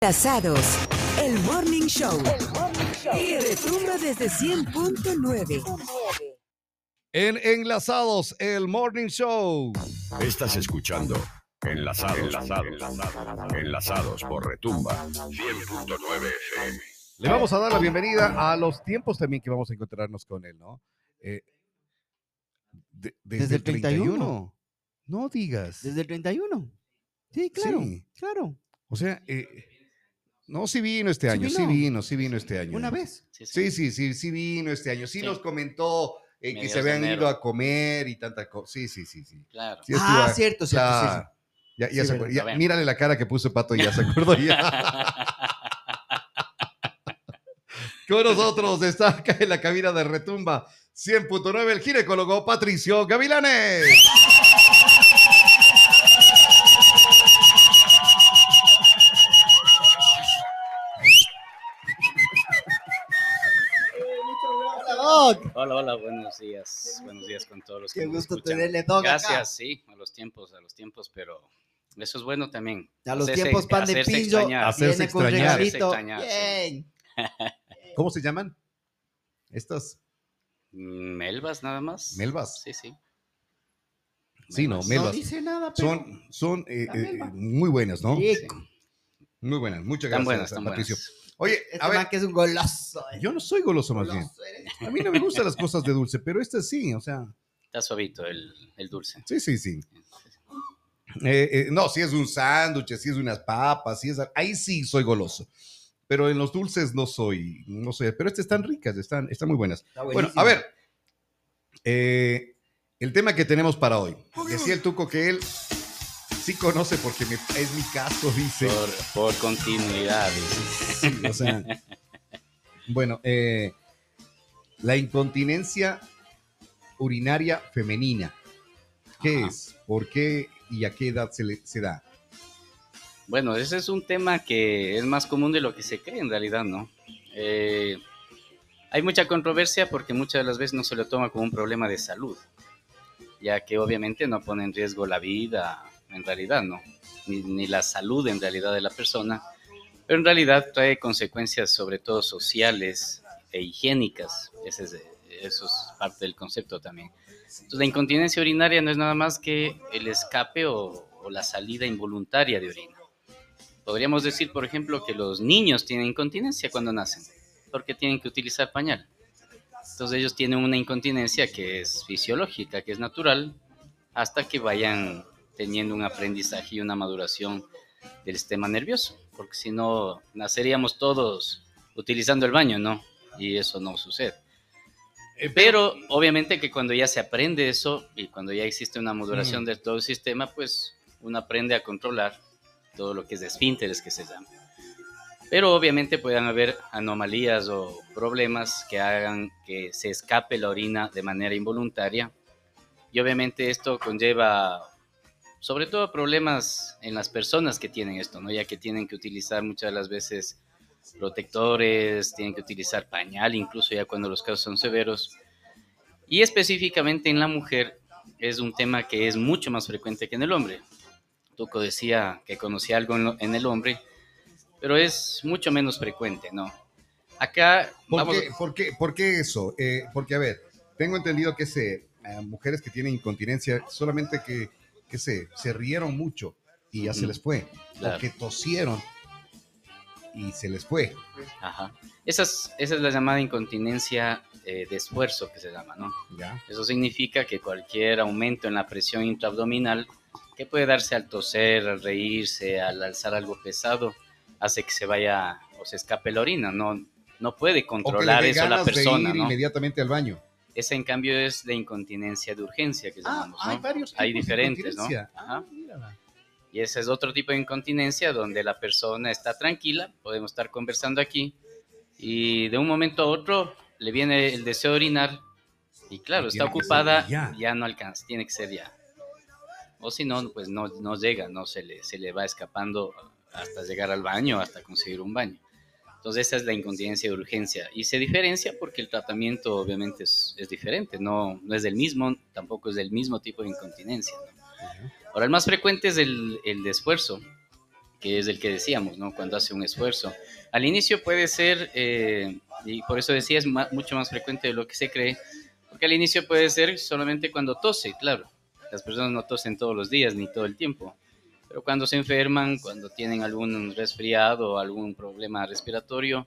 Enlazados, el Morning Show. Y retumba desde 100.9. En Enlazados, el Morning Show. Estás escuchando Enlazados, enlazados, enlazados, enlazados por Retumba 100.9 FM. Le vamos a dar la bienvenida a los tiempos también que vamos a encontrarnos con él, ¿no? Eh, de- Desde el 31. No digas. Desde el 31. Sí, claro. Sí. Claro. O sea, eh, no, sí vino este Sí año, sí vino. vino, sí vino este año. Una vez. Sí, sí, sí, sí vino este año. Sí, Sí. nos comentó eh, que se habían enero. ido a comer y tanta cosa. Sí, sí, sí, sí. Claro. Sí, ah, cierto, cierto. Ya, ya Sí, se verdad. acuer- ya- mírale la cara que puso Pato y ya se acordó ya. Con nosotros está acá en la cabina de Retumba 100.9 el ginecólogo Patricio Gavilanes. Hola, hola, buenos días. Buenos días con todos los que Qué nos gusto escuchan. tenerle, Doc, acá. Gracias, sí, a los tiempos, a los tiempos, pero eso es bueno también. A los Hacerse- tiempos pan de pillo. Hacerse extrañar. regalito. Hacerse extrañar. ¿Cómo se llaman? Estas Melvas nada más. melvas. Sí, sí. Sí, no, Melvas. No dice nada, pero... Son, son eh, eh, melva. muy buenas, ¿no? Rico. Muy buenas. Muchas Están gracias, buenas, están Patricio. buenas. Oye, Este a man ver, que es un goloso. eh. yo no soy goloso más bien. Eres. A mí no me gustan las cosas de dulce, pero este sí, o sea, Está suavito el, el dulce. sí, sí, sí. Eh, eh, no, si es un sándwich, si es unas papas, si es ahí sí soy goloso. Pero en los dulces no soy, no soy, pero estas están ricas, están, están muy buenas. Está Bueno, a ver, eh, el tema que tenemos para hoy. Decía el Tuco que él sí conoce porque me- es mi caso, dice. Por, por continuidad. dice. Sí, o sea, bueno, eh, la incontinencia urinaria femenina. ¿Qué Ajá. es? ¿Por qué y a qué edad se, le, se da? Bueno, ese es un tema que es más común de lo que se cree en realidad, ¿no? Eh, hay mucha controversia porque muchas de las veces no se lo toma como un problema de salud, ya que obviamente no pone en riesgo la vida en realidad, ¿no? Ni, ni la salud en realidad de la persona, pero en realidad trae consecuencias sobre todo sociales e higiénicas. Ese es, eso es parte del concepto también. Entonces, la incontinencia urinaria no es nada más que el escape o, o la salida involuntaria de orina. Podríamos decir, por ejemplo, que los niños tienen incontinencia cuando nacen, porque tienen que utilizar pañal. Entonces ellos tienen una incontinencia que es fisiológica, que es natural, hasta que vayan teniendo un aprendizaje y una maduración del sistema nervioso, porque si no, naceríamos todos utilizando el baño, ¿no? Y eso no sucede. Pero obviamente que cuando ya se aprende eso y cuando ya existe una modulación de todo el sistema, pues uno aprende a controlar todo lo que es de esfínteres que se llama. Pero obviamente pueden haber anomalías o problemas que hagan que se escape la orina de manera involuntaria. Y obviamente esto conlleva sobre todo problemas en las personas que tienen esto, ¿no? Ya que tienen que utilizar muchas de las veces protectores, tienen que utilizar pañal, incluso ya cuando los casos son severos. Y específicamente en la mujer es un tema que es mucho más frecuente que en el hombre. Tuco decía que conocía algo en, lo- en el hombre, pero es mucho menos frecuente, ¿no? Acá ¿Por, vamos, qué, por qué- por qué eso? Eh, porque, a ver, tengo entendido que se, eh, mujeres que tienen incontinencia, solamente que, que se, se rieron mucho y ya se Ujú. les fue. Claro. O que tosieron y se les fue. Ajá. Esa es, esa es la llamada incontinencia eh, de esfuerzo que se llama, ¿no? ¿Ya? Eso significa que cualquier aumento en la presión intraabdominal, que puede darse al toser, al reírse, al alzar algo pesado, hace que se vaya o se escape la orina. No, no puede O que controlar le dé eso la ganas de persona, ir ¿no? inmediatamente al baño. Esa, en cambio, es la incontinencia de urgencia que llamamos, ¿no? Ah, hay varios Hay tipos de diferentes, ¿no? Ajá. Ah. Y ese es otro tipo de incontinencia donde la persona está tranquila, podemos estar conversando aquí y de un momento a otro le viene el deseo de orinar y claro, está ocupada, ya. ya. no alcanza, tiene que ser ya. O si no, pues no, no llega, no se le, se le va escapando hasta llegar al baño, hasta conseguir un baño. Entonces esa es la incontinencia de urgencia y se diferencia porque el tratamiento obviamente es, es diferente, no, no es del mismo, tampoco es del mismo tipo de incontinencia. ¿no? Ahora, el más frecuente es el, el de esfuerzo. que es el que decíamos, ¿no? Cuando hace un esfuerzo. Al inicio puede ser, eh, y por eso decía, es mucho más frecuente de lo que se cree, porque al inicio puede ser solamente cuando tose, claro. Las personas no tosen todos los días ni todo el tiempo, pero cuando se enferman, cuando tienen algún resfriado o algún problema respiratorio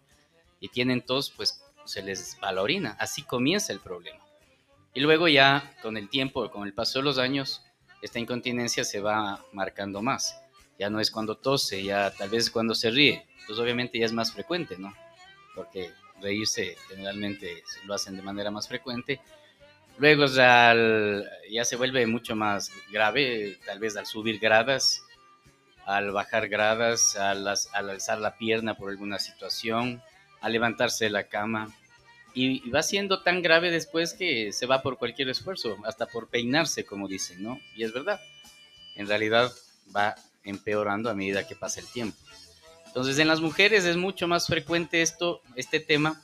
y tienen tos, pues se les va la orina. Así comienza el problema. Y luego ya con el tiempo, con el paso de los años, esta incontinencia se va marcando más. Ya no es cuando tose, ya tal vez es cuando se ríe. Entonces obviamente ya es más frecuente, ¿no? Porque reírse generalmente lo hacen de manera más frecuente. Luego ya, ya se vuelve mucho más grave, tal vez al subir gradas, al bajar gradas, al, al alzar la pierna por alguna situación, al levantarse de la cama. Y va siendo tan grave después que se va por cualquier esfuerzo, hasta por peinarse, como dicen, ¿no? Y es verdad. En realidad va empeorando a medida que pasa el tiempo. Entonces, en las mujeres es mucho más frecuente esto, este tema.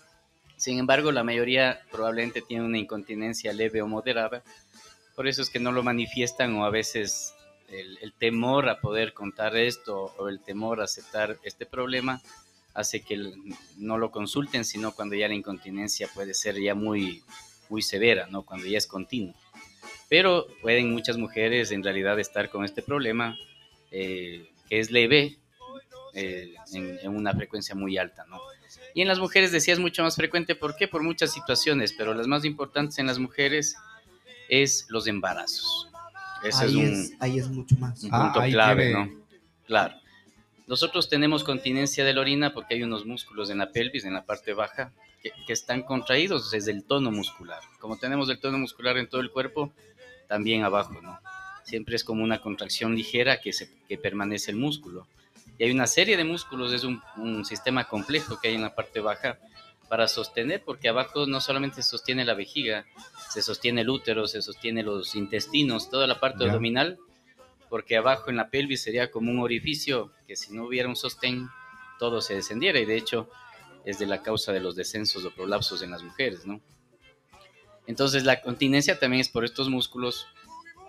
Sin embargo, la mayoría probablemente tiene una incontinencia leve o moderada. Por eso es que no lo manifiestan o a veces el, temor a poder contar esto o el temor a aceptar este problema hace que no lo consulten, sino cuando ya la incontinencia puede ser ya muy, muy severa, ¿no? Cuando ya es continuo. Pero pueden muchas mujeres en realidad estar con este problema eh, que es leve eh, en, en una frecuencia muy alta, ¿no? Y en las mujeres decía es mucho más frecuente, ¿por qué? Por muchas situaciones, pero las más importantes en las mujeres es los embarazos. Ese ahí, es un, es, ahí es mucho más. un Ah, punto clave, tiene- ¿no? Claro. Nosotros tenemos continencia de la orina porque hay unos músculos en la pelvis, en la parte baja, que, que están contraídos desde el tono muscular. Como tenemos el tono muscular en todo el cuerpo, también abajo, ¿no? Siempre es como una contracción ligera que, se, que permanece el músculo. Y hay una serie de músculos, es un, un sistema complejo que hay en la parte baja para sostener, porque abajo no solamente sostiene la vejiga, se sostiene el útero, se sostiene los intestinos, toda la parte Ya. abdominal, porque abajo en la pelvis sería como un orificio que si no hubiera un sostén, todo se descendiera y de hecho es de la causa de los descensos o prolapsos en las mujeres, ¿no? Entonces la continencia también es por estos músculos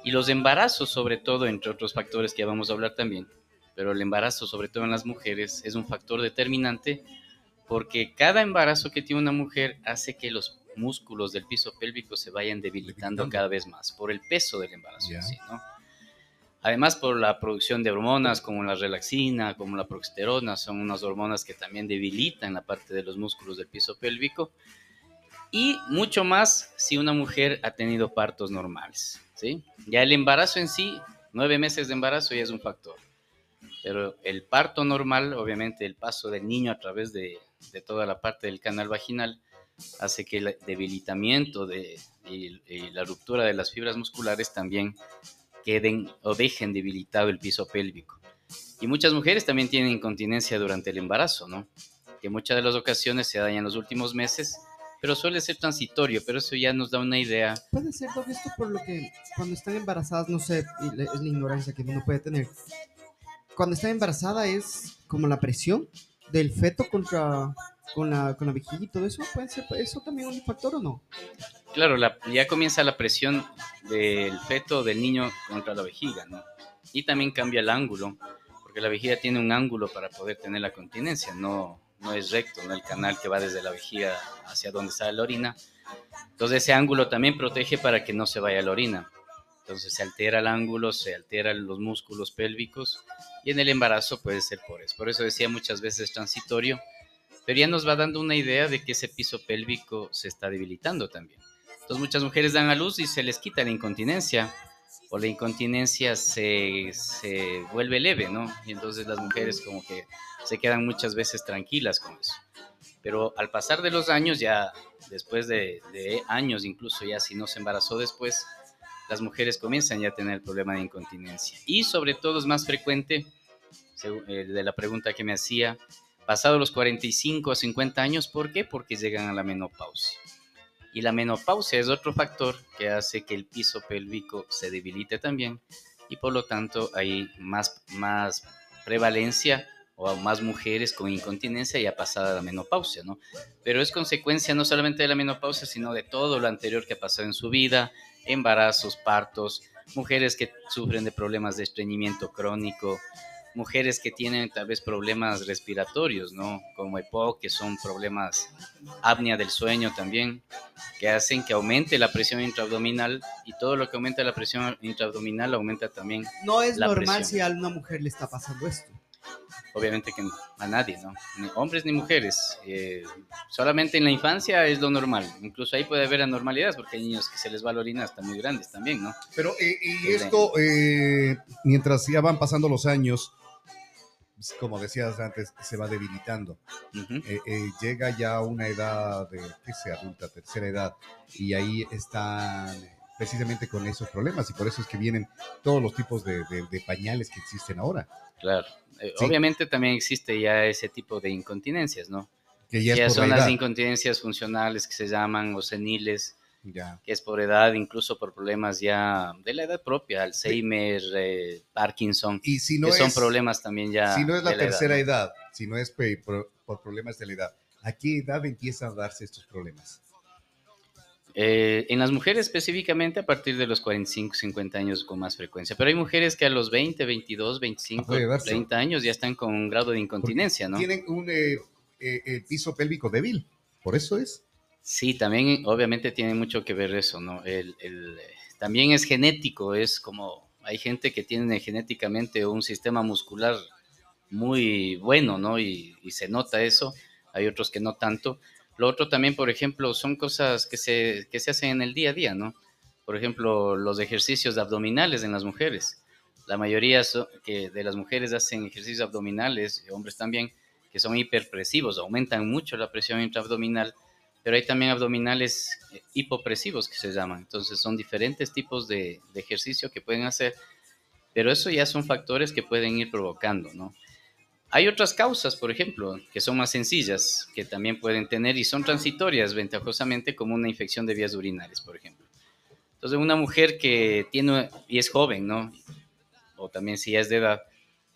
y los embarazos sobre todo, entre otros factores que vamos a hablar también, pero el embarazo sobre todo en las mujeres es un factor determinante porque cada embarazo que tiene una mujer hace que los músculos del piso pélvico se vayan debilitando Debilitando. cada vez más por el peso del embarazo. Además, por la producción de hormonas como la relaxina, como la progesterona, son unas hormonas que también debilitan la parte de los músculos del piso pélvico. Y mucho más si una mujer ha tenido partos normales, ¿sí? Ya el embarazo en sí, nueve meses de embarazo ya es un factor. Pero el parto normal, obviamente el paso del niño a través de, de toda la parte del canal vaginal, hace que el debilitamiento de, y, la ruptura de las fibras musculares también queden o dejen debilitado el piso pélvico. Y muchas mujeres también tienen incontinencia durante el embarazo, ¿no? Que muchas de las ocasiones se dañan en los últimos meses, pero suele ser transitorio, pero eso ya nos da una idea. Puede ser todo esto por lo que cuando están embarazadas, no sé, es la ignorancia que uno puede tener. Cuando está embarazada es como la presión del feto contra con la, con la vejiga y todo eso. ¿Puede ser eso también un factor o no? Claro, la- ya comienza la presión del feto, del niño contra la vejiga, ¿no? Y también cambia el ángulo, porque la vejiga tiene un ángulo para poder tener la continencia, no, no es recto, ¿no? El canal que va desde la vejiga hacia donde sale la orina. Entonces ese ángulo también protege para que no se vaya la orina. Entonces se altera el ángulo, se alteran los músculos pélvicos y en el embarazo puede ser por eso. Por eso decía muchas veces transitorio, pero ya nos va dando una idea de que ese piso pélvico se está debilitando también. Entonces muchas mujeres dan a luz y se les quita la incontinencia o la incontinencia se, se vuelve leve, ¿no? Y entonces las mujeres como que se quedan muchas veces tranquilas con eso. Pero al pasar de los años, ya después de, de años, incluso ya si no se embarazó después, las mujeres comienzan ya a tener el problema de incontinencia. Y sobre todo es más frecuente, según, eh, de la pregunta que me hacía, pasado los 45 a 50 años, ¿por qué? Porque llegan a la menopausia. Y la menopausia es otro factor que hace que el piso pélvico se debilite también y por lo tanto hay más, más prevalencia o más mujeres con incontinencia ya pasada la menopausia, ¿no? Pero es consecuencia no solamente de la menopausia, sino de todo lo anterior que ha pasado en su vida, embarazos, partos, mujeres que sufren de problemas de estreñimiento crónico, mujeres que tienen tal vez problemas respiratorios, ¿no? Como EPOC, que son problemas apnea del sueño también, que hacen que aumente la presión intraabdominal y todo lo que aumenta la presión intraabdominal aumenta también, No es La normal presión. si a una mujer le está pasando esto. obviamente que a nadie, ¿no? Ni hombres ni mujeres. Eh, solamente en la infancia es lo normal. Incluso ahí puede haber anormalidades porque hay niños que se les va la orina hasta muy grandes también, ¿no? Pero, eh, y Desde- esto, eh, mientras ya van pasando los años, pues, como decías antes, se va debilitando. Eh, eh, llega ya a una edad de, ¿qué sé, adulta, tercera edad, y ahí están precisamente con esos problemas, y por eso es que vienen todos los tipos de, de- de pañales que existen ahora, Claro. Eh, Sí. Obviamente también existe ya ese tipo de incontinencias, ¿no? que ya Ya son la las incontinencias funcionales que se llaman o seniles, Ya. que es por edad, incluso por problemas ya de la edad propia, Alzheimer, eh, Parkinson, Y si no que son problemas también ya. si no es la edad, tercera ¿no? edad, si no es por, por problemas de la edad, ¿a qué edad empiezan a darse estos problemas? Eh, en las mujeres específicamente a partir de los 45, 50 años con más frecuencia, pero hay mujeres que a los 20, 22, 25, Puede darse. 30 años ya están con un grado de incontinencia, ¿no? Tienen un eh, eh, piso pélvico débil, por eso es. Sí, también obviamente tiene mucho que ver eso, ¿no? El, también es genético, es como hay gente que tiene genéticamente un sistema muscular muy bueno, ¿no? Y, y se nota eso, hay otros que no tanto. Lo otro también, por ejemplo, son cosas que se, que se hacen en el día a día, ¿no? Por ejemplo, los ejercicios abdominales en las mujeres. La mayoría de las mujeres hacen ejercicios abdominales, hombres también, que son hiperpresivos, aumentan mucho la presión intraabdominal pero hay también abdominales eh, hipopresivos que se llaman. Entonces son diferentes tipos de, de ejercicio que pueden hacer, pero eso ya son factores que pueden ir provocando, ¿no? Hay otras causas, por ejemplo, que son más sencillas, que también pueden tener y son transitorias ventajosamente, como una infección de vías urinarias, por ejemplo. Entonces, una mujer que tiene, y es joven, ¿no? O también si ya es de edad,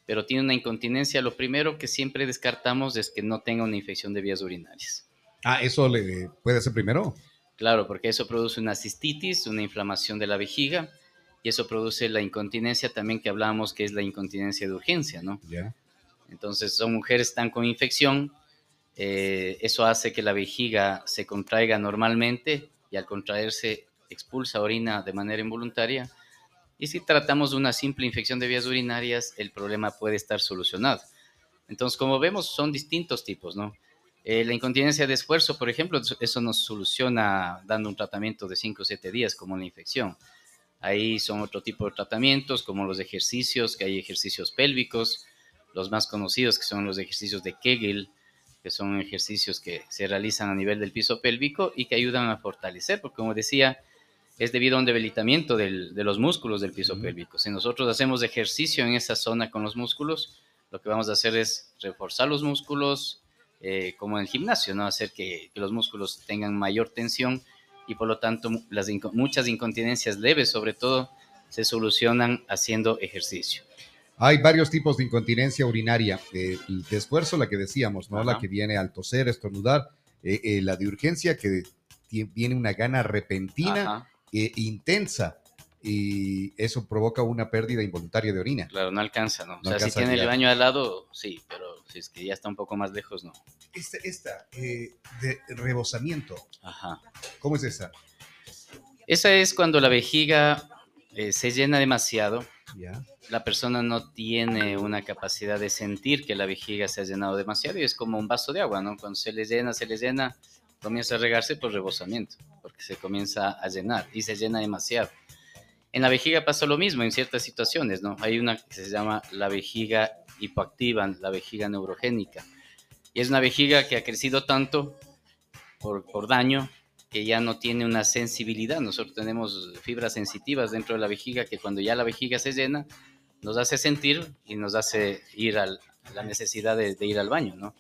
pero tiene una incontinencia, lo primero que siempre descartamos es que no tenga una infección de vías urinarias. Ah, eso le puede ser primero. Claro, porque eso produce una cistitis, una inflamación de la vejiga, y eso produce la incontinencia también que hablábamos que es la incontinencia de urgencia, ¿no? Ya. Entonces son mujeres que están con infección, eh, eso hace que la vejiga se contraiga normalmente y al contraerse expulsa orina de manera involuntaria. Y si tratamos de una simple infección de vías urinarias, el problema puede estar solucionado. Entonces, como vemos, son distintos tipos, ¿no? Eh, la incontinencia de esfuerzo, por ejemplo, eso- nos soluciona dando un tratamiento de 5 o 7 días, como la infección. Ahí son otro tipo de tratamientos, como los ejercicios, que hay ejercicios pélvicos, los más conocidos que son los ejercicios de Kegel, que son ejercicios que se realizan a nivel del piso pélvico y que ayudan a fortalecer, porque como decía, es debido a un debilitamiento del- de los músculos del piso pélvico. Si nosotros hacemos ejercicio en esa zona con los músculos, lo que vamos a hacer es reforzar los músculos, eh, como en el gimnasio, ¿no? Hacer que, que los músculos tengan mayor tensión y por lo tanto las muchas incontinencias leves, sobre todo, se solucionan haciendo ejercicio. Hay varios tipos de incontinencia urinaria. eh, de esfuerzo, la que decíamos, ¿no? La Ajá. que viene al toser, estornudar. eh, eh, la de urgencia, que ti- viene una gana repentina, e intensa. Y eso provoca una pérdida involuntaria de orina. claro, no alcanza, ¿no? O sea, si tiene el baño al lado, sí, pero si es que ya está un poco más lejos, no. Esta, esta eh, de rebosamiento, Ajá. ¿cómo es esa? Esa es cuando la vejiga eh, se llena demasiado. Ya. La persona no tiene una capacidad de sentir que la vejiga se ha llenado demasiado y es como un vaso de agua, ¿no? Cuando se le llena, se le llena, comienza a regarse por rebosamiento, porque se comienza a llenar y se llena demasiado. En la vejiga pasa lo mismo en ciertas situaciones, ¿no? Hay una que se llama la vejiga hipoactiva, la vejiga neurogénica. Y es una vejiga que ha crecido tanto por, por daño que ya no tiene una sensibilidad. Nosotros tenemos fibras sensitivas dentro de la vejiga que cuando ya la vejiga se llena, nos hace sentir y nos hace ir a la necesidad de, de ir al baño, ¿no?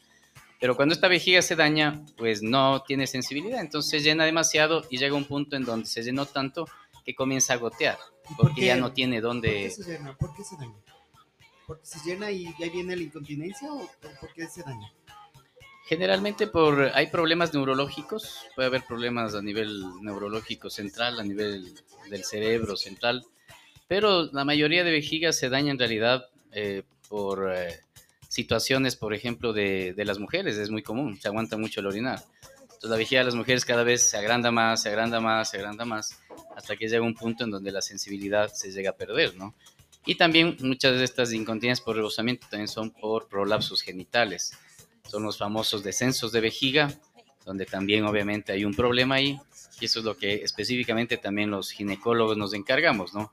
Pero cuando esta vejiga se daña, pues no tiene sensibilidad, entonces se llena demasiado y llega un punto en donde se llenó tanto que comienza a gotear, ¿Y por porque ya no tiene ¿Por qué dónde... se llena? ¿Por qué se daña? ¿Porque se llena y ahí viene la incontinencia o por- por qué se daña? Generalmente por hay problemas neurológicos, puede haber problemas a nivel neurológico central, a nivel del cerebro central, pero la mayoría de vejigas se daña en realidad eh, por eh, situaciones, por ejemplo, de, de, las mujeres, es muy común, se aguanta mucho el orinar. Entonces la vejiga de las mujeres cada vez se agranda más, se agranda más, se agranda más, hasta que llega un punto en donde la sensibilidad se llega a perder, ¿no? Y también muchas de estas incontinencias por rebosamiento también son por prolapsos genitales. Son los famosos descensos de vejiga, donde también obviamente hay un problema ahí. Y eso es lo que específicamente también los ginecólogos nos encargamos, ¿no?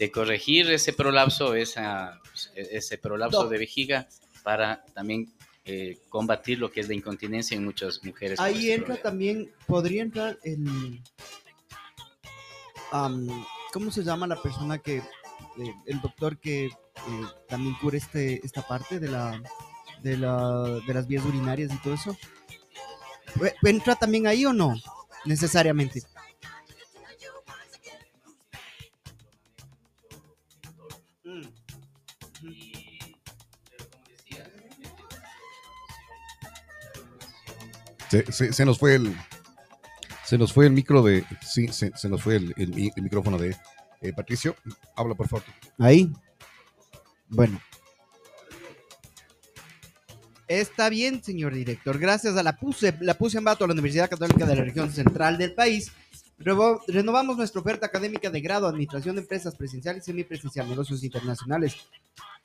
De corregir ese prolapso, esa, ese prolapso de vejiga para también eh, combatir lo que es la incontinencia en muchas mujeres. Ahí entra también, podría entrar el... ¿Cómo se llama la persona que el doctor que eh, también cura este, esta parte de, la, de, la, de las vías urinarias y todo eso. ¿Entra también ahí o no? Necesariamente. Se, se, nos fue el se nos fue el micro de sí se, se nos fue el, el, micrófono de eh, Patricio, habla por favor. Ahí. Bueno. Está bien, señor director. Gracias a la PUSE, la PUSE en Bato, la Universidad Católica de la Región Central del país, renovamos nuestra oferta académica de grado, Administración de Empresas Presencial y Semipresencial, Negocios Internacionales,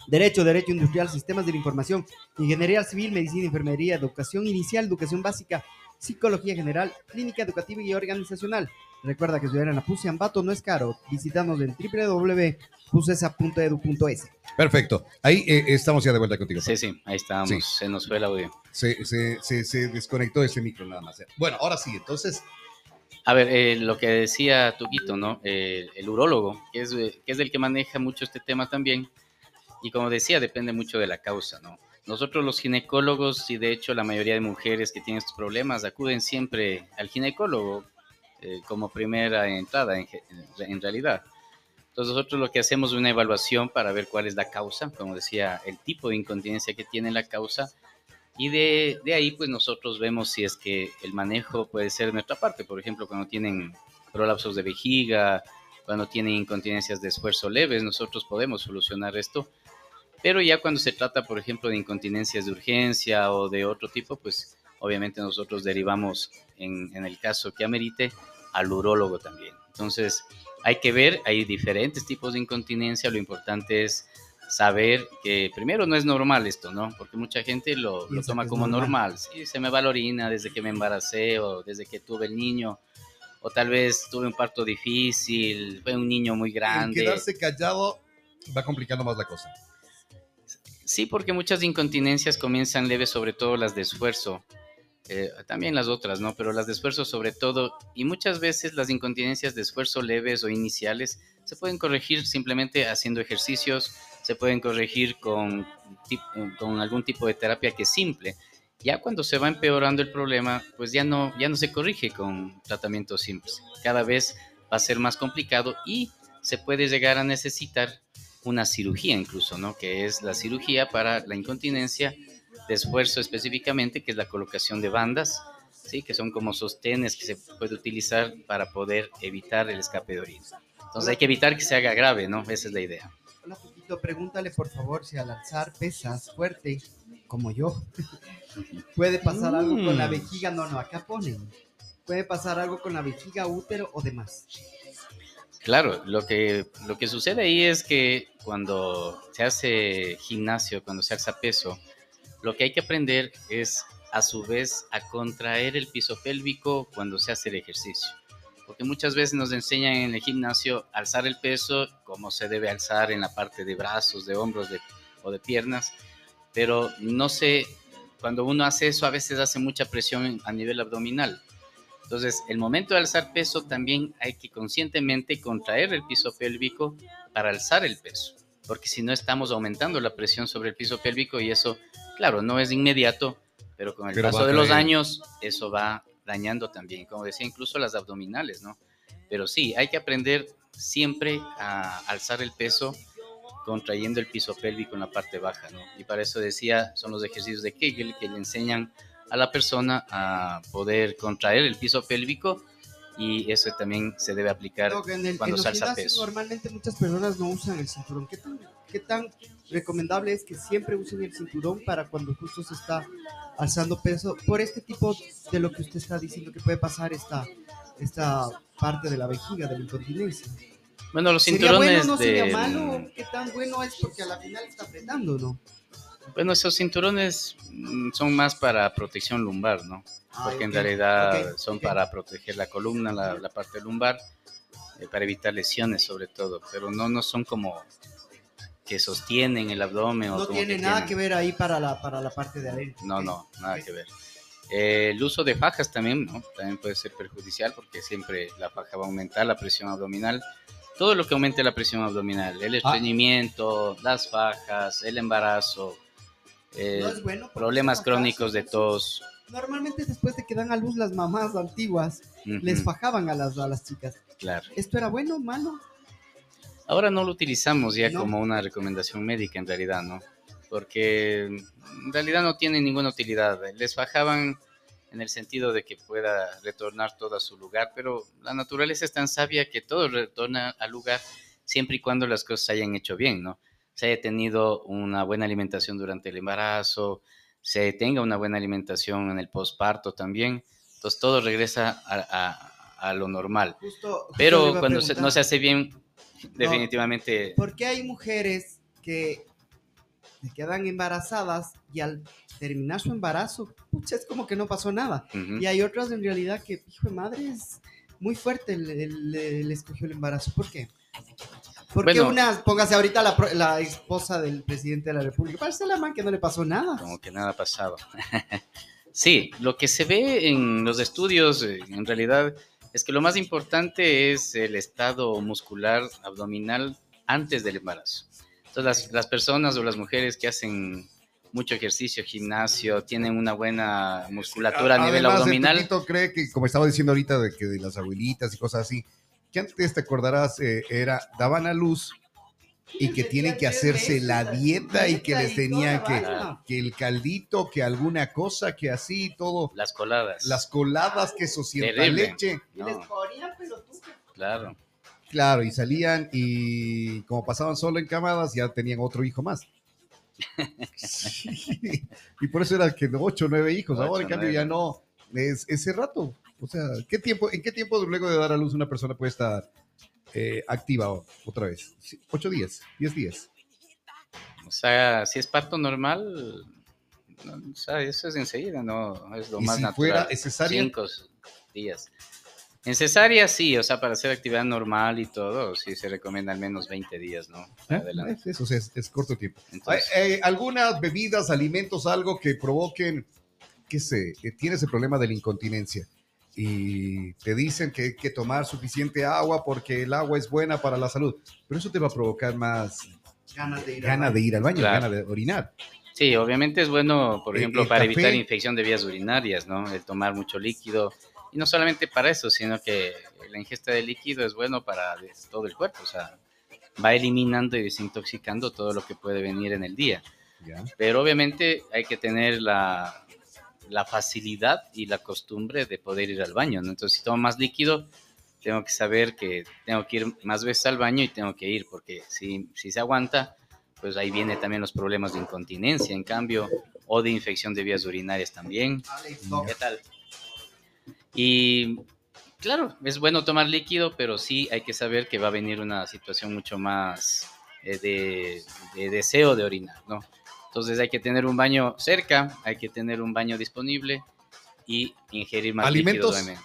Derecho, Derecho Industrial, Sistemas de la Información, Ingeniería Civil, Medicina, Enfermería, Educación Inicial, Educación Básica, Psicología General, Clínica Educativa y Organizacional. Recuerda que estudiar en la PUSE Ambato no es caro. Visítanos en www.pusesa.edu.es. Perfecto. Ahí eh, estamos ya de vuelta contigo. Sí, sí, ahí estamos. Se nos fue el audio. Se, se, se, desconectó ese micro nada más. Bueno, ahora sí, entonces... A ver, eh, lo que decía Tuquito, ¿no? Eh, el urólogo, que es, que es el que maneja mucho este tema también. Y como decía, depende mucho de la causa, ¿no? Nosotros los ginecólogos, y de hecho la mayoría de mujeres que tienen estos problemas, acuden siempre al ginecólogo eh, como primera entrada en, realidad. Entonces nosotros lo que hacemos es una evaluación para ver cuál es la causa, como decía, el tipo de incontinencia que tiene la causa y de, de, ahí pues nosotros vemos si es que el manejo puede ser de nuestra parte, por ejemplo, cuando tienen prolapsos de vejiga, cuando tienen incontinencias de esfuerzo leves, nosotros podemos solucionar esto. Pero ya cuando se trata, por ejemplo, de incontinencias de urgencia o de otro tipo, pues obviamente nosotros derivamos en, en el caso que amerite al urólogo también. Entonces, hay que ver, hay diferentes tipos de incontinencia, lo importante es saber que primero no es normal esto, ¿no? Porque mucha gente lo, lo toma como normal. Sí, se me va la orina desde que me embaracé o desde que tuve el niño, o tal vez tuve un parto difícil, fue un niño muy grande. quedarse callado va complicando más la cosa. Sí, porque muchas incontinencias comienzan leves, sobre todo las de esfuerzo. Eh, también las otras, ¿no? Pero las de esfuerzo sobre todo, y muchas veces las incontinencias de esfuerzo leves o iniciales se pueden corregir simplemente haciendo ejercicios, se pueden corregir con, algún tipo de terapia que es simple. Ya cuando se va empeorando el problema, pues ya no, ya no se corrige con tratamientos simples. Cada vez va a ser más complicado y se puede llegar a necesitar una cirugía incluso, ¿no? Que es la cirugía para la incontinencia de esfuerzo específicamente, que es la colocación de bandas, ¿sí? que son como sostenes que se puede utilizar para poder evitar el escape de orina. Entonces hay que evitar que se haga grave, ¿no? Esa es la idea. Pregúntale por favor si al alzar pesas fuerte, como yo, puede pasar algo con la mm. vejiga. No, no, acá ponen. Puede pasar algo con la vejiga, útero o demás. Claro, lo que, lo que sucede ahí es que cuando se hace gimnasio, cuando se alza peso, lo que hay que aprender es a su vez a contraer el piso pélvico cuando se hace el ejercicio. Porque muchas veces nos enseñan en el gimnasio alzar el peso como se debe alzar en la parte de brazos, de hombros o de piernas, pero no sé, cuando uno hace eso a veces hace mucha presión a nivel abdominal. Entonces, el momento de alzar peso también hay que conscientemente contraer el piso pélvico para alzar el peso, porque si no estamos aumentando la presión sobre el piso pélvico y eso Claro, no es inmediato, pero con el paso de los años eso va dañando también, como decía, incluso las abdominales, ¿no? Pero sí, hay que aprender siempre a alzar el peso contrayendo el piso pélvico en la parte baja, ¿no? Y para eso decía, son los ejercicios de Kegel que le enseñan a la persona a poder contraer el piso pélvico y eso también se debe aplicar No, en el- cuando en salsa peso. Normalmente muchas personas no usan el cinturón. ¿Qué tan, ¿Qué tan recomendable es que siempre usen el cinturón para cuando justo se está alzando peso? Por este tipo de lo que usted está diciendo que puede pasar esta, esta parte de la vejiga, de la incontinencia. Bueno, los ¿Sería bueno cinturones no sería de... malo? ¿Qué tan bueno es? Porque a la final está apretando, ¿no? Bueno, esos cinturones mm, son más para protección lumbar, ¿no? Ah, Porque en realidad son para proteger la columna, la, la parte lumbar, eh, para evitar lesiones sobre todo, pero no, no son como que sostienen el abdomen o No como tiene que nada tienen- que ver ahí para la, para la parte de adentro. No, no, nada que ver. Eh, el uso de fajas también, ¿no? También puede ser perjudicial porque siempre la faja va a aumentar la presión abdominal. Todo lo que aumente la presión abdominal, Ah. el estreñimiento, las fajas, el embarazo, eh, No es bueno porque problemas crónicos de tos. Normalmente después de que dan a luz las mamás antiguas, les fajaban a las, a las chicas. claro. ¿Esto era bueno o malo? Ahora no lo utilizamos ya No. como una recomendación médica en realidad, ¿no? Porque en realidad no tiene ninguna utilidad. Les fajaban en el sentido de que pueda retornar todo a su lugar, pero la naturaleza es tan sabia que todo retorna al lugar siempre y cuando las cosas se hayan hecho bien, ¿no? Se haya tenido una buena alimentación durante el embarazo, se tenga una buena alimentación en el posparto también, entonces todo regresa a, a- a lo normal. Justo, justo le Pero cuando se- no se hace bien, definitivamente ¿Por qué hay mujeres que se quedan embarazadas y al terminar su embarazo, pucha, es como que no pasó nada? ujú. Y hay otras en realidad que, hijo de madre, es muy fuerte el- escogió el embarazo. ¿Por qué? Porque Bueno. una, póngase ahorita la, la esposa del presidente de la República, parece la man que no le pasó nada. como que nada pasaba. sí, lo que se ve en los estudios, eh, en realidad, es que lo más importante es el estado muscular abdominal antes del embarazo. Entonces, las, las personas o las mujeres que hacen mucho ejercicio, gimnasio, tienen una buena musculatura a nivel Además, el abdominal. Toquito cree que, como estaba diciendo ahorita, de que de las abuelitas y cosas así, que antes te acordarás, eh, era, daban a luz y que tienen que hacerse la dieta y que les tenían que, que el caldito, que alguna cosa, que así, todo, Las coladas. las coladas, que Terrible. leche. Y les No, ponían, pero tú claro. Claro, y salían y como pasaban solo en camadas, ya tenían otro hijo más. Sí. Y por eso era que ocho o nueve hijos. Ocho, Ahora, en cambio, nueve. ya no. Es ese rato. O sea, ¿qué tiempo, ¿en qué tiempo luego de dar a luz una persona puede estar eh, activa otra vez? ¿Ocho días? ¿Diez días? O sea, si es parto normal, no, o sea, eso es enseguida, no es lo y más si natural. fuera cesárea, Cinco días. En cesárea sí, o sea, para hacer actividad normal y todo, sí se recomienda al menos 20 días, ¿no? ¿eh? Adelante. Es- eso es, es corto tiempo. Entonces, eh, algunas bebidas, alimentos, algo que provoquen, qué sé, que tienes el problema de la incontinencia y te dicen que hay que tomar suficiente agua porque el agua es buena para la salud, pero eso te va a provocar más ganas de ir gana de ir al baño, Claro. gana de orinar. sí, obviamente es bueno, por el- ejemplo, el para café- evitar infección de vías urinarias, ¿no? El tomar mucho líquido. Y no solamente para eso, sino que la ingesta de líquido es bueno para todo el cuerpo, o sea, va eliminando y desintoxicando todo lo que puede venir en el día. ¿ya? pero obviamente hay que tener la, la facilidad y la costumbre de poder ir al baño, ¿no? Entonces, si tomo más líquido, tengo que saber que tengo que ir más veces al baño y tengo que ir, porque si, si se aguanta, pues ahí vienen también los problemas de incontinencia, en cambio, o de infección de vías urinarias también. ¿Qué tal? Y claro, es bueno tomar líquido, pero sí hay que saber que va a venir una situación mucho más eh, de, de deseo de orinar, ¿no? Entonces hay que tener un baño cerca, hay que tener un baño disponible y ingerir más líquido, ¿Alimentos? obviamente.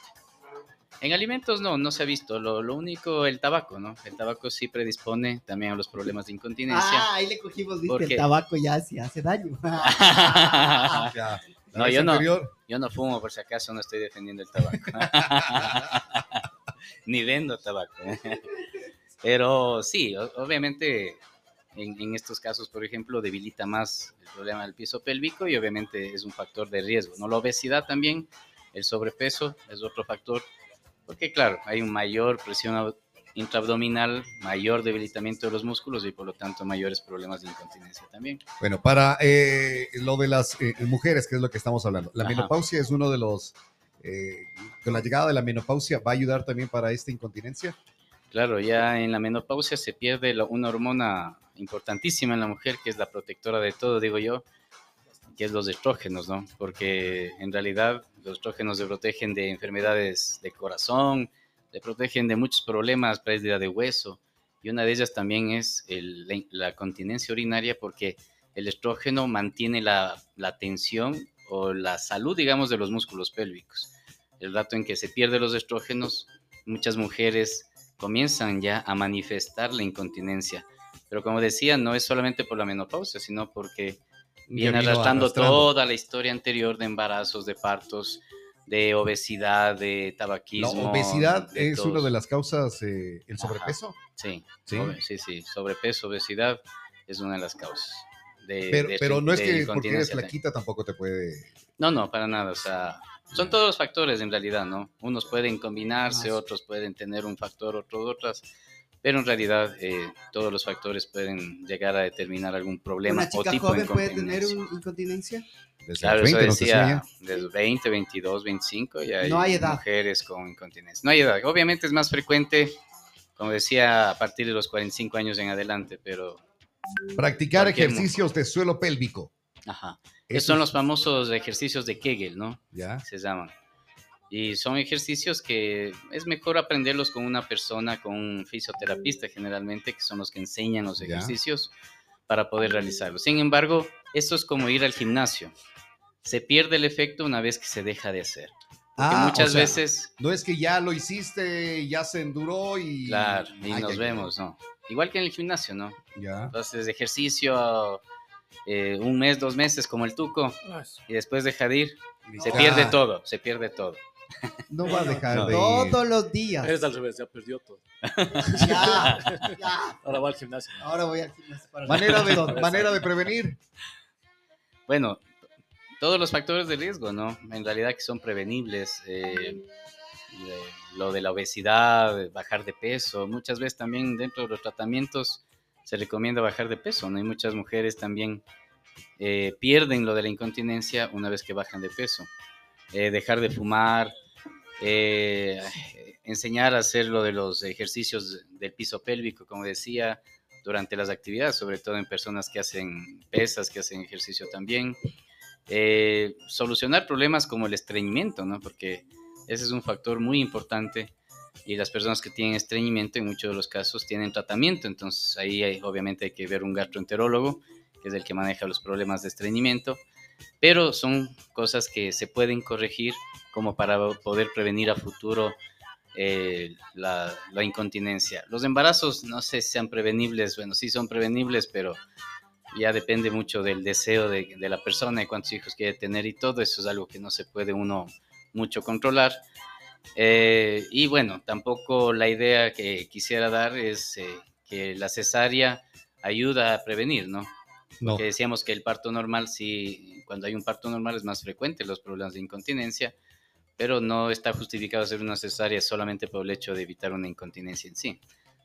En alimentos no, no se ha visto. Lo, lo único, el tabaco, ¿no? El tabaco sí predispone también a los problemas de incontinencia. Ah, ahí le cogimos, viste, Porque- el tabaco ya sí hace daño. Ya. No, yo no. Yo no fumo, por si acaso no estoy defendiendo el tabaco. Ni vendo tabaco. Pero sí, obviamente en, en estos casos, por ejemplo, debilita más el problema del piso pélvico y obviamente es un factor de riesgo. ¿no? La obesidad también, el sobrepeso es otro factor, porque claro, hay una mayor presión ab- intraabdominal, mayor debilitamiento de los músculos y por lo tanto mayores problemas de incontinencia también. Bueno, para eh, lo de las eh, mujeres, que es lo que estamos hablando, la Ajá. menopausia es uno de los eh, con la llegada de la menopausia, ¿va a ayudar también para esta incontinencia? Claro, ya en la menopausia se pierde la- una hormona importantísima en la mujer, que es la protectora de todo, digo yo, que es los estrógenos, ¿no? Porque en realidad los estrógenos se protegen de enfermedades de corazón, le protegen de muchos problemas, pérdida de hueso, y una de ellas también es el- la, continencia urinaria, porque el estrógeno mantiene la, la tensión o la salud, digamos, de los músculos pélvicos. El rato en que se pierden los estrógenos, muchas mujeres comienzan ya a manifestar la incontinencia. Pero como decía, no es solamente por la menopausia, sino porque viene arrastrando, arrastrando. toda la historia anterior de embarazos, de partos, de obesidad, de La tabaquismo. obesidad de es todo. una de las causas, eh, el sobrepeso. Sí, Sí. sí, sí, sobrepeso, obesidad es una de las causas. De, Pero, de- pero no es que porque eres flaquita tampoco te puede... No, no, para nada. O sea, son todos los factores en realidad, ¿no? Unos pueden combinarse, otros pueden tener un factor, otros otras. Pero en realidad eh, todos los factores pueden llegar a determinar algún problema ¿Una o chica tipo joven de puede tener incontinencia. un- incontinencia? Desde Claro, los eso 20 nos decía ella. desde 20, 22, 25 y hay, No hay edad. mujeres con incontinencia. No hay edad. Obviamente es más frecuente, como decía, a partir de los 45 años en adelante, pero... Practicar ejercicios de suelo pélvico. Ajá. Eso Esos son los famosos ejercicios de Kegel, ¿no? Ya. se llaman. Y son ejercicios que es mejor aprenderlos con una persona, con un fisioterapista generalmente, que son los que enseñan los Ya. ejercicios para poder realizarlos. Sin embargo, esto es como ir al gimnasio. Se pierde el efecto una vez que se deja de hacer. Ah, muchas o sea, veces, No es que ya lo hiciste, ya se enduró y... claro, y Ay, nos ay, ay. vemos, ¿no? Igual que en el gimnasio, ¿no? Ya. Entonces, ejercicio eh, un mes, dos meses, como el tuco, y después deja de ir, se Ya. pierde todo, se pierde todo. No va a dejar No. de ir. Todos los días. Es al revés, ya perdió todo. Ya, ya. Ahora va al gimnasio. Ahora voy al gimnasio para Manera de, manera de prevenir. Bueno, todos los factores de riesgo, ¿no? En realidad que son prevenibles. eh, lo de la obesidad, bajar de peso. Muchas veces también dentro de los tratamientos se recomienda bajar de peso, ¿no? Y muchas mujeres también eh, pierden lo de la incontinencia una vez que bajan de peso. Eh, dejar de fumar, eh, enseñar a hacer lo de los ejercicios del piso pélvico, como decía, durante las actividades, sobre todo en personas que hacen pesas, que hacen ejercicio también. Eh, solucionar problemas como el estreñimiento, ¿no? Porque ese es un factor muy importante y las personas que tienen estreñimiento en muchos de los casos tienen tratamiento, entonces ahí obviamente hay que ver un gastroenterólogo, que es el que maneja los problemas de estreñimiento, pero son cosas que se pueden corregir como para poder prevenir a futuro eh, la, la incontinencia. Los embarazos no sé si sean prevenibles, bueno, sí son prevenibles, pero ya depende mucho del deseo de, de la persona y cuántos hijos quiere tener y todo eso es algo que no se puede uno mucho controlar. Eh, y bueno, tampoco la idea que quisiera dar es eh, que la cesárea ayuda a prevenir, ¿no? No. Que decíamos que el parto normal, sí, cuando hay un parto normal es más frecuente los problemas de incontinencia, pero no está justificado hacer una cesárea solamente por el hecho de evitar una incontinencia en sí.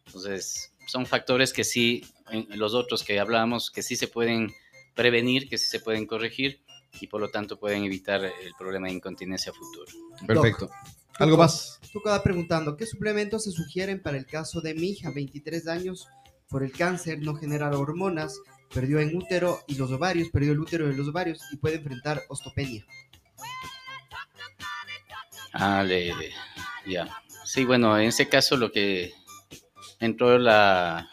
Entonces, son factores que sí, los otros que hablábamos, que sí se pueden prevenir, que sí se pueden corregir y por lo tanto pueden evitar el problema de incontinencia futuro. Perfecto. ¿Algo más? Tú acabas preguntando, ¿qué suplementos se sugieren para el caso de mi hija, 23 años, por el cáncer, no genera hormonas, perdió en útero y los ovarios, perdió el útero y los ovarios y puede enfrentar ostopenia? Ah, le- ya. Sí, bueno, en ese caso lo que entró la,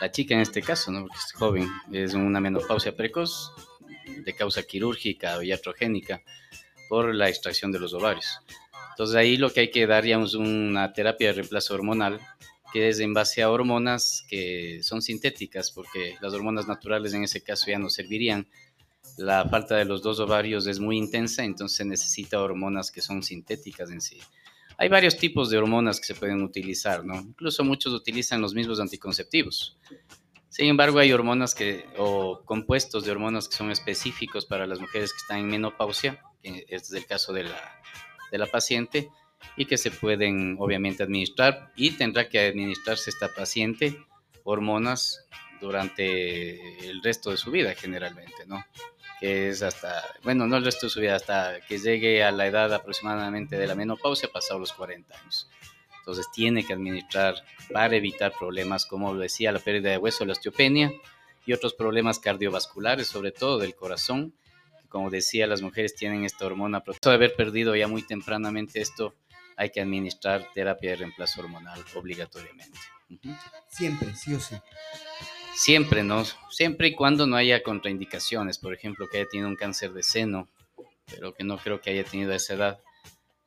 la chica en este caso, ¿no? Porque es joven, es una menopausia precoz de causa quirúrgica o iatrogénica por la extracción de los ovarios. Entonces ahí lo que hay que dar ya es una terapia de reemplazo hormonal que es en base a hormonas que son sintéticas porque las hormonas naturales en ese caso ya no servirían. La falta de los dos ovarios es muy intensa, entonces se necesita hormonas que son sintéticas en sí. Hay varios tipos de hormonas que se pueden utilizar, ¿no? Incluso muchos utilizan los mismos anticonceptivos. Sin embargo, hay hormonas que, o compuestos de hormonas que son específicos para las mujeres que están en menopausia, que es el caso de la, de la paciente, y que se pueden obviamente administrar y tendrá que administrarse esta paciente hormonas durante el resto de su vida generalmente, ¿no? que es hasta, bueno, no el resto de su vida, hasta que llegue a la edad aproximadamente de la menopausia, pasado los 40 años. Entonces tiene que administrar para evitar problemas como lo decía, la pérdida de hueso, la osteopenia y otros problemas cardiovasculares, sobre todo del corazón. Como decía, las mujeres tienen esta hormona, pero de haber perdido ya muy tempranamente esto, hay que administrar terapia de reemplazo hormonal obligatoriamente. Siempre, sí o sí. Siempre, ¿no? Siempre y cuando no haya contraindicaciones, por ejemplo, que haya tenido un cáncer de seno, pero que no creo que haya tenido a esa edad.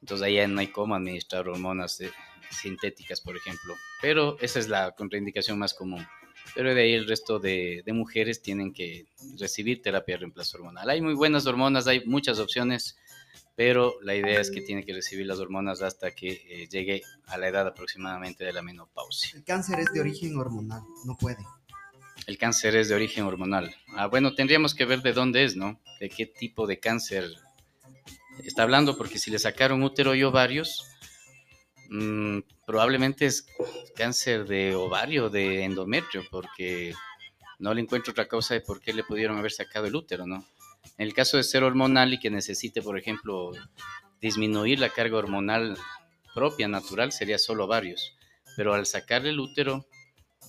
Entonces ahí no hay cómo administrar hormonas eh, sintéticas, por ejemplo. Pero esa es la contraindicación más común. Pero de ahí el resto de, de mujeres tienen que recibir terapia de reemplazo hormonal. Hay muy buenas hormonas, hay muchas opciones, pero la idea es que tiene que recibir las hormonas hasta que eh, llegue a la edad aproximadamente de la menopausia. El cáncer es de origen hormonal, no puede. El cáncer es de origen hormonal. Ah, bueno, tendríamos que ver de dónde es, ¿no? De qué tipo de cáncer está hablando, porque si le sacaron útero y ovarios, mm, probablemente es cáncer de ovario, de endometrio, porque no le encuentro otra causa de por qué le pudieron haber sacado el útero, ¿no? En el caso de ser hormonal y que necesite, por ejemplo, disminuir la carga hormonal propia, natural, sería solo ovarios. Pero al sacarle el útero,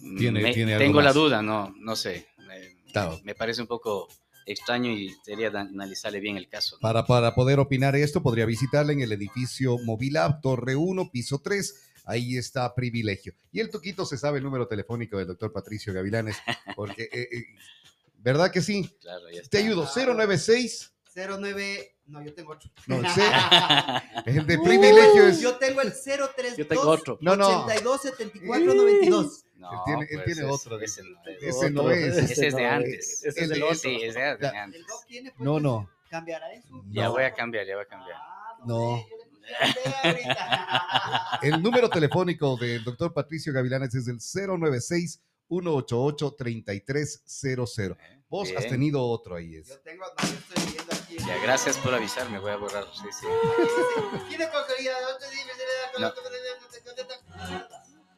mm, Tiene- me- tiene tengo la duda, no, no sé. Me, Claro. me parece un poco extraño y sería analizarle bien el caso. ¿no? Para, para poder opinar esto, podría visitarla en el edificio Movilab, Torre 1, piso 3. Ahí está privilegio. Y el Toquito se sabe el número telefónico del doctor Patricio Gavilanes, porque, eh, eh, ¿verdad que sí? Claro, ya está. Te ayudo, 096. 09. No, yo tengo otro. No, el, ce- el de privilegio es... Yo tengo el 032. Yo tengo otro. No, no. 82 74 92. No, Él tiene- él pues, tiene es- otro, Ese no es. Ese no es. Ese es de no antes. Ese es El- otro. Sí, es de antes. El doc tiene, pues, No, no. ¿Cambiará eso? Ya No. voy a cambiar, ya voy a cambiar. Ah, No. ahorita. El número telefónico del doctor Patricio Gavilanes es el 096-188-3300. Vos has Bien. tenido otro ahí. Es. Yo tengo, no, yo estoy viendo aquí. Ya, gracias por avisarme, voy a borrar. Sí, sí. ¿Quién? No.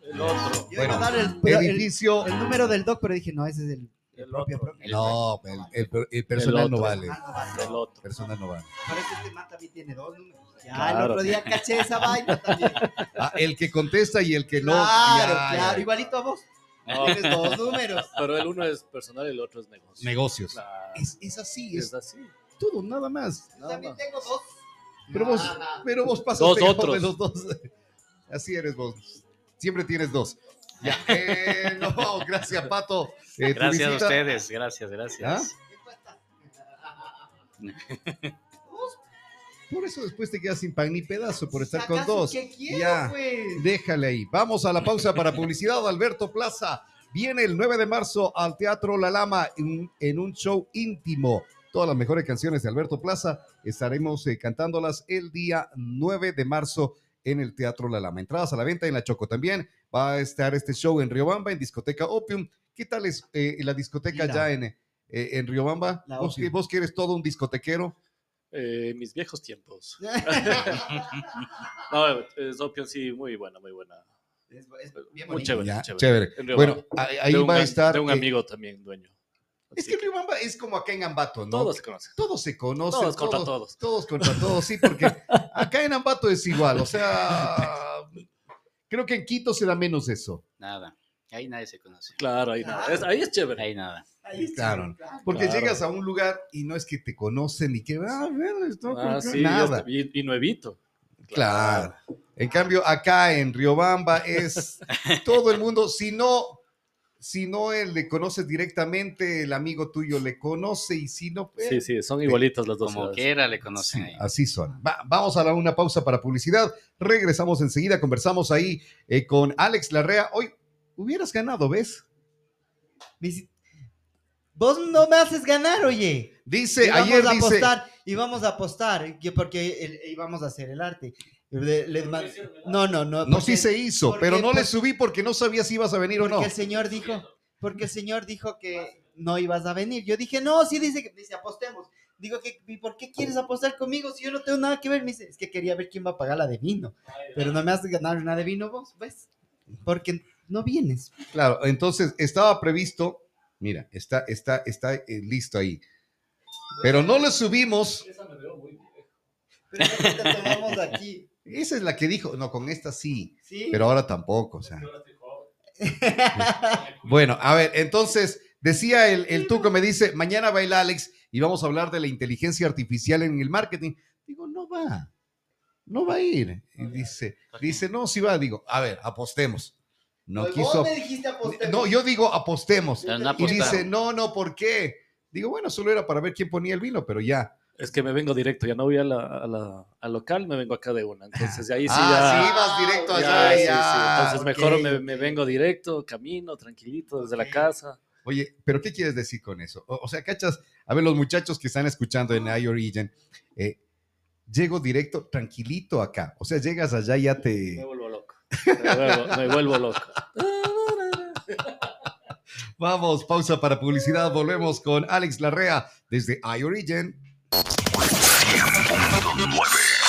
El otro. Yo iba a Bueno, dar el, pero el- Edificio... el número del doc, pero dije, no, ese es el, el El propio. otro. propio. No, el, el- el personal no otro. vale. Ah, no vale. El otro. Personal no vale. Parece que este man también tiene dos números. Ya, el Claro. otro día caché esa vaina también. Ah, el que contesta y el que no. claro, ya, claro, ya. igualito a vos. No, Tienes dos números. pero el uno es personal y el otro es negocio. Negocios. Claro, Es, es así, es es así. todo, nada más. Nada También más. tengo dos. Pero vos, Ah, pero vos pasas Dos otros. de los dos. Así eres vos. Siempre tienes dos. Ya. Eh, no, gracias, Pato. Eh, Gracias a ustedes, gracias, gracias. ¿qué cuesta? Por eso después te quedas sin pan ni pedazo por estar con ¿Acaso dos. ¿Qué quiero, Ya. pues? Déjale ahí. Vamos a la pausa para publicidad. Alberto Plaza viene el 9 de marzo al Teatro La Lama en, en un show íntimo. Todas las mejores canciones de Alberto Plaza estaremos eh, cantándolas el día 9 de marzo en el Teatro La Lama. Entradas a la venta en La Choco también. Va a estar este show en Riobamba, en Discoteca Opium. ¿Qué tal es eh, la discoteca Mira. ya en, eh, en Riobamba? ¿Vos, vos que eres todo un discotequero? Eh, mis viejos tiempos. No, es Opium sí, muy buena, muy buena. Es, es bien Muy chévere. Ya, chévere. chévere. En Riobamba. Bueno, ahí va a estar. De un eh, amigo también, dueño. Es Así que Riobamba es como acá en Ambato, ¿no? todos se conocen. todos se conocen. Todos contra todos. Todos contra todos, sí, porque acá en Ambato es igual. O sea, creo que en Quito se da menos eso. Nada, ahí nadie se conoce. Claro, ahí, nada. Es, ahí es chévere. Ahí nada. Ahí está, Claro. Porque Claro. llegas a un lugar y no es que te conocen y que, ah, ver, esto, Ah, sí, nada. y, y nuevito. Claro. En cambio, acá en Riobamba es todo el mundo, si no, si no él le conoces directamente, el amigo tuyo le conoce y si no, pues, Sí, sí, son igualitas las dos Como quiera le conocen Sí, ahí. así son. Va- vamos a la- una pausa para publicidad. Regresamos enseguida. Conversamos ahí eh, con Alex Larrea. Hoy hubieras ganado, ¿ves? Dice, Vos no me haces ganar, oye. Dice, íbamos ayer a dice. apostar, íbamos a apostar, que porque íbamos a hacer el arte. Le- le man- no, no, no. No, porque- sí se hizo, porque- pero no le subí porque no sabía si ibas a venir o Porque no. el señor dijo, porque el señor dijo que no ibas a venir. Yo dije, no, sí dice que dice, apostemos. Digo que, ¿y por qué quieres apostar conmigo si yo no tengo nada que ver? Me dice, es que quería ver quién va a pagar la de vino. Pero no me has ganado nada de vino vos, ¿ves? Porque no vienes. Claro, entonces estaba previsto. Mira, está, está, está eh, listo ahí. Pero no le subimos. Esa me veo muy bien. Pero ahorita tomamos aquí. Esa es la que dijo. No, con esta sí. Sí. Pero ahora tampoco. O sea. Bueno, a ver, entonces, decía el, el Tuco, me dice, mañana baila Alex y vamos a hablar de la inteligencia artificial en el marketing. Digo, no va, no va a ir. Y dice, dice, no, sí va. Digo, a ver, apostemos. No Pues quiso. Vos me dijiste apostemos. No, yo digo apostemos. No Y dice, no, no, ¿por qué? Digo, bueno, solo era para ver quién ponía el vino, pero ya. Es que me vengo directo, ya no voy a la, a la- al local, me vengo acá de una. Entonces, de ahí sí ah, sí, ya. vas directo ya, allá. sí, sí. Entonces, mejor me, me vengo directo, camino, tranquilito, desde la casa. Oye, pero ¿qué quieres decir con eso? O, o sea, cachas, a ver, los muchachos que están escuchando en iOrigin, eh, llego directo, tranquilito acá. O sea, llegas allá y ya Me te... vuelvo loco. Me vuelvo, me vuelvo loco. Vamos, pausa para publicidad. Volvemos con Alex Larrea desde iOrigin. 100.9